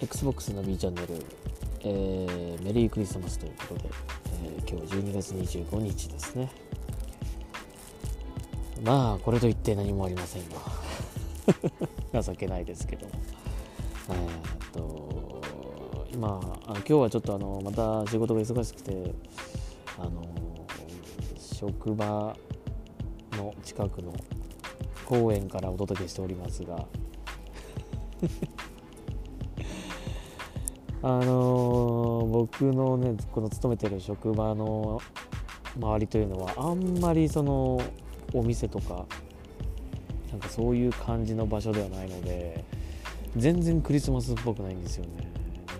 XBOX の B チャンネル、えー、メリークリスマスということで、えー、今日12月25日ですね。まあこれといって何もありませんが。情けないですけども。えー、っと今あ今日はちょっとあのまた仕事が忙しくてあの職場の近くの公園からお届けしておりますが。あのー、僕のねこの勤めてる職場の周りというのはあんまりそのお店とかなんかそういう感じの場所ではないので全然クリスマスっぽくないんですよね。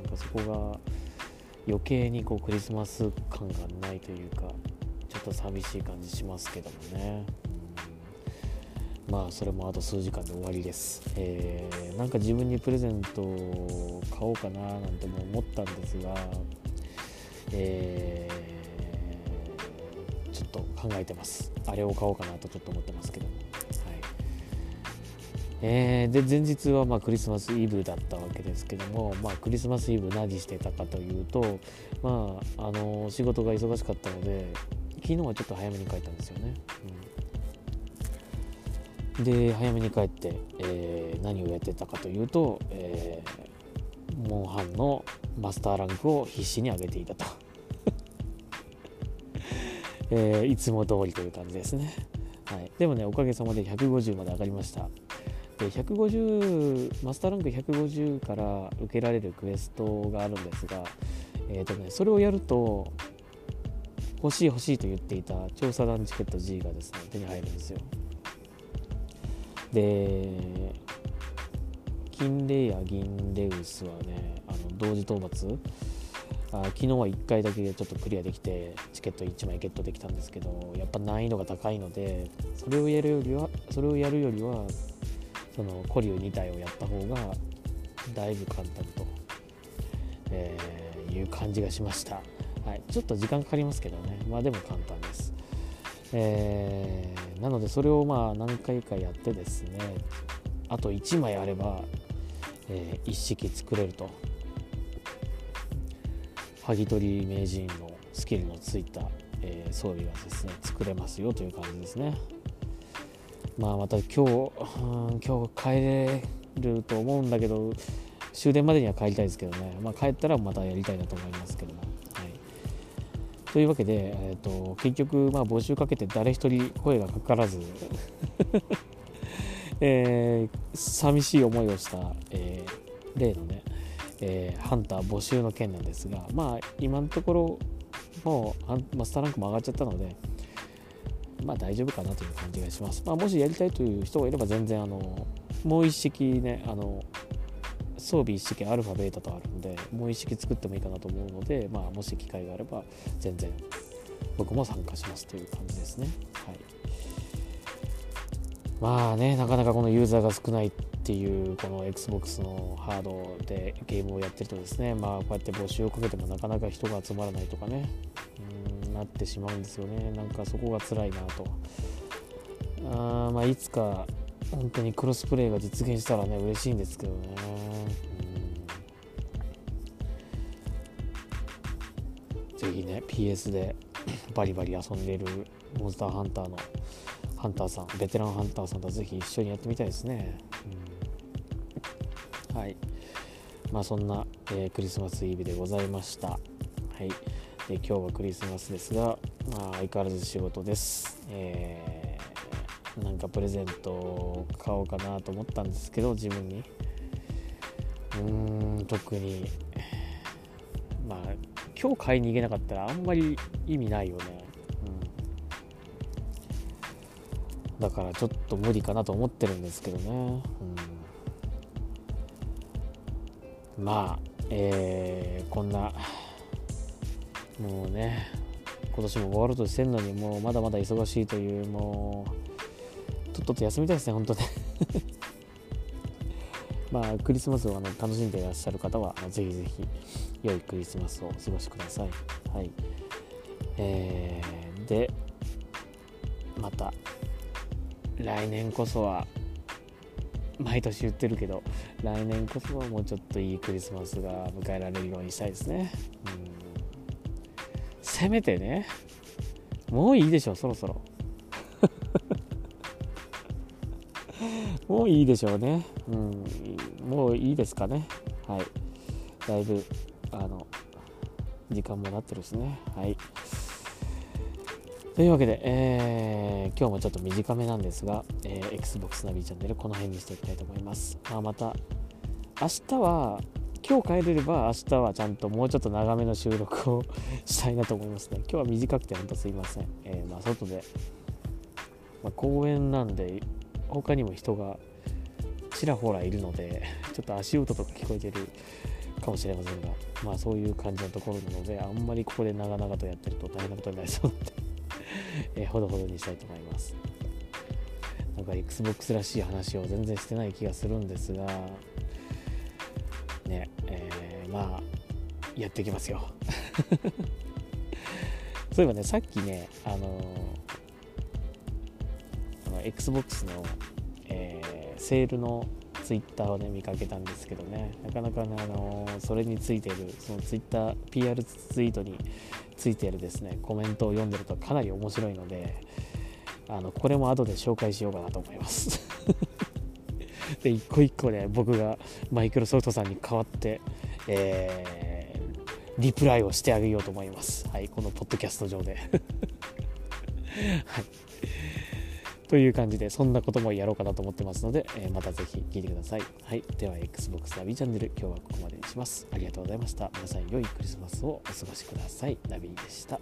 なんかそこが余計にこうクリスマス感がないというかちょっと寂しい感じしますけどもね。まあそれもあと数時間で終わりです、えー、なんか自分にプレゼントを買おうかななんても思ったんですが、えー、ちょっと考えてます。あれを買おうかなとちょっと思ってますけど。も、はい。えー、で前日はまあクリスマスイブだったわけですけども、まあ、クリスマスイブ何してたかというと、まあ、あの仕事が忙しかったので昨日はちょっと早めに帰ったんですよね、うん。で早めに帰って、えー、何をやってたかというと、えー、モンハンのマスターランクを必死に上げていたと、えー、いつも通りという感じですね、はい、でもねおかげさまで150まで上がりました。で150マスターランク150から受けられるクエストがあるんですが、えーとね、それをやると欲しい欲しいと言っていた調査団チケット G がですね手に入るんですよ。で金レイや銀レウスはねあの同時討伐。あ昨日は1回だけちょっとクリアできてチケット1枚ゲットできたんですけどやっぱ難易度が高いのでそれをやるよりはそれをやるよりはそのコリュ2体をやった方がだいぶ簡単と、えー、いう感じがしました、はい、ちょっと時間かかりますけどね。まあでも簡単です、えーなのでそれをまあ何回かやってですねあと1枚あれば、えー、一式作れると。剥ぎ取り名人のスキルのついた、えー、装備がですね作れますよという感じですね。まあまた今日、今日帰れると思うんだけど終電までには帰りたいですけどね、まあ、帰ったらまたやりたいなと思いますけども。というわけで、えーと、結局、まあ、募集かけて誰一人声がかからず えー、寂しい思いをした、えー、例のね、えー、ハンター募集の件なんですが、まあ、今のところもうマスターランクも上がっちゃったので、まあ、大丈夫かなという感じがします。まあ、もしやりたいという人がいれば全然あのもう一式ねあの装備一式アルファベータとあるのでもう一式作ってもいいかなと思うので、まあ、もし機会があれば全然僕も参加しますという感じですね。はい、まあねなかなかこのユーザーが少ないっていうこの XBOX のハードでゲームをやってるとですねまあこうやって募集をかけてもなかなか人が集まらないとかねうんなってしまうんですよね。なんかそこが辛いなと。あまあいつか本当にクロスプレイが実現したらね嬉しいんですけどね。ぜひね PS で バリバリ遊んでいるモンスターハンターのハンターさんベテランハンターさんとぜひ一緒にやってみたいですね、うん、はい。まあそんな、えー、クリスマスイブでございました。はい。で今日はクリスマスですが、まあ、相変わらず仕事です、えー、なんかプレゼントを買おうかなと思ったんですけど自分に。うーん特に。まあ今日買いに行けなかったらあんまり意味ないよね、うん、だからちょっと無理かなと思ってるんですけどね、うん、まあえー、こんなもうね今年も終わるとしてんのにもうまだまだ忙しいというもうとっとと休みたいですね本当ね まあクリスマスをあの楽しんでいらっしゃる方はぜひぜひ良いクリスマスをお過ごしください。はい。えー、で、また来年こそは毎年言ってるけど来年こそはもうちょっといいクリスマスが迎えられるようにしたいですね、うん、せめてねもういいでしょそろそろもういいでしょうね、うん、もういいですかねはいだいぶあの時間もなってるしねはいというわけで、えー、今日もちょっと短めなんですが、えー、Xbox ナビチャンネルこの辺にしていきたいと思います。まあ、また、明日は、今日帰れれば明日はちゃんともうちょっと長めの収録をしたいなと思いますね。今日は短くて本当すいません。えー、まあ、外で、まあ、公園なんで、他にも人がちらほらいるので、ちょっと足音とか聞こえてるかもしれませんが、まあそういう感じのところなので、あんまりここで長々とやってると大変なことになりそうなので え、ほどほどにしたいと思います。なんか XBOX らしい話を全然してない気がするんですがねえー、まあやっていきますよ。そういえばねさっきねあのあの XBOX の、えー、セールのツイッターをね見かけたんですけどね。なかなかね、あのそれについているそのツイッター PR ツイートについているですねコメントを読んでるとかなり面白いのであのこれも後で紹介しようかなと思います。で一個一個ね僕がマイクロソフトさんに代わって、えー、リプライをしてあげようと思います。はいこのポッドキャスト上で。はい。という感じで、そんなこともやろうかなと思ってますので、えー、またぜひ聴いてください。はい。では、Xbox ナビチャンネル、今日はここまでにします。ありがとうございました。皆さん、良いクリスマスをお過ごしください。ナビでした。